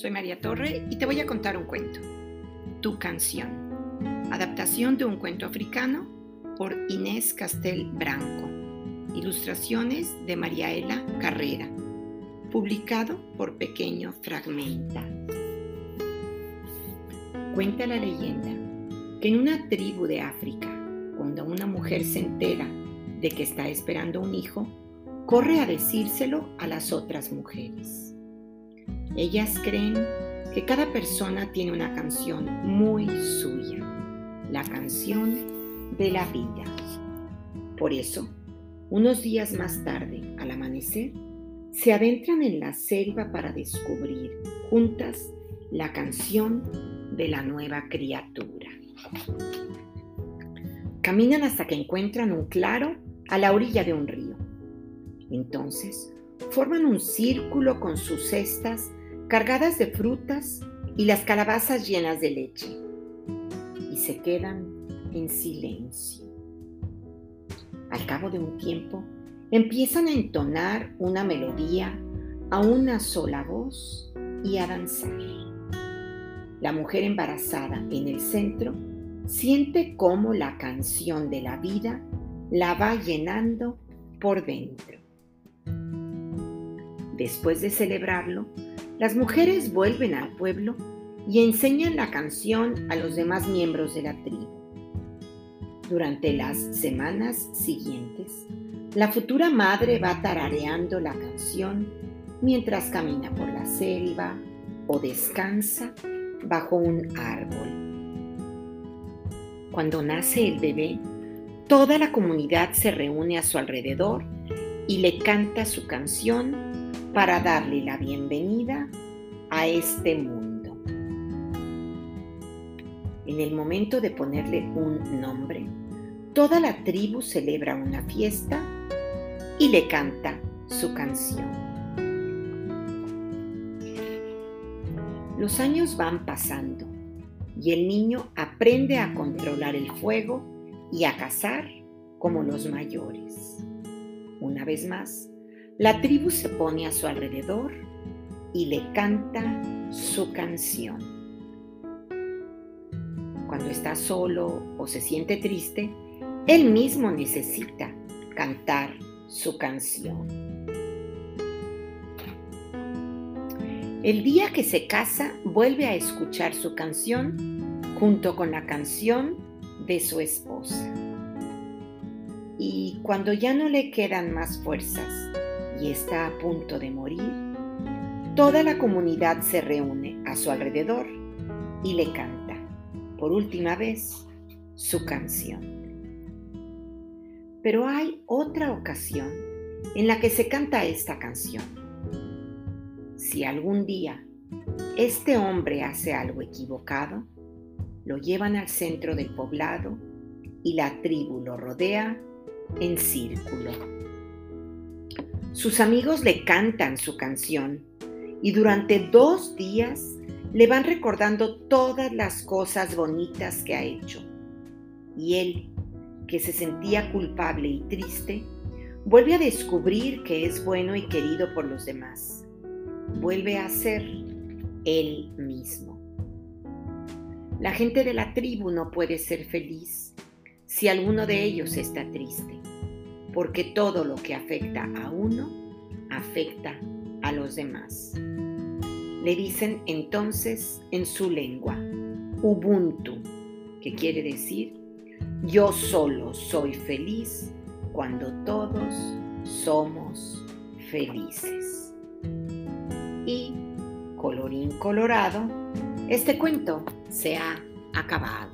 soy María Torre y te voy a contar un cuento. Tu canción. Adaptación de un cuento africano por Inés Castel Branco. Ilustraciones de Mariaela Carrera. Publicado por Pequeño Fragmenta. Cuenta la leyenda que en una tribu de África, cuando una mujer se entera de que está esperando un hijo, corre a decírselo a las otras mujeres. Ellas creen que cada persona tiene una canción muy suya, la canción de la vida. Por eso, unos días más tarde, al amanecer, se adentran en la selva para descubrir juntas la canción de la nueva criatura. Caminan hasta que encuentran un claro a la orilla de un río. Entonces, forman un círculo con sus cestas cargadas de frutas y las calabazas llenas de leche, y se quedan en silencio. Al cabo de un tiempo, empiezan a entonar una melodía a una sola voz y a danzar. La mujer embarazada en el centro siente cómo la canción de la vida la va llenando por dentro. Después de celebrarlo, las mujeres vuelven al pueblo y enseñan la canción a los demás miembros de la tribu. Durante las semanas siguientes, la futura madre va tarareando la canción mientras camina por la selva o descansa bajo un árbol. Cuando nace el bebé, toda la comunidad se reúne a su alrededor y le canta su canción para darle la bienvenida a este mundo. En el momento de ponerle un nombre, toda la tribu celebra una fiesta y le canta su canción. Los años van pasando y el niño aprende a controlar el fuego y a cazar como los mayores. Una vez más, la tribu se pone a su alrededor y le canta su canción. Cuando está solo o se siente triste, él mismo necesita cantar su canción. El día que se casa, vuelve a escuchar su canción junto con la canción de su esposa. Y cuando ya no le quedan más fuerzas, y está a punto de morir, toda la comunidad se reúne a su alrededor y le canta, por última vez, su canción. Pero hay otra ocasión en la que se canta esta canción. Si algún día este hombre hace algo equivocado, lo llevan al centro del poblado y la tribu lo rodea en círculo. Sus amigos le cantan su canción y durante dos días le van recordando todas las cosas bonitas que ha hecho. Y él, que se sentía culpable y triste, vuelve a descubrir que es bueno y querido por los demás. Vuelve a ser él mismo. La gente de la tribu no puede ser feliz si alguno de ellos está triste porque todo lo que afecta a uno afecta a los demás. Le dicen entonces en su lengua, Ubuntu, que quiere decir, yo solo soy feliz cuando todos somos felices. Y, colorín colorado, este cuento se ha acabado.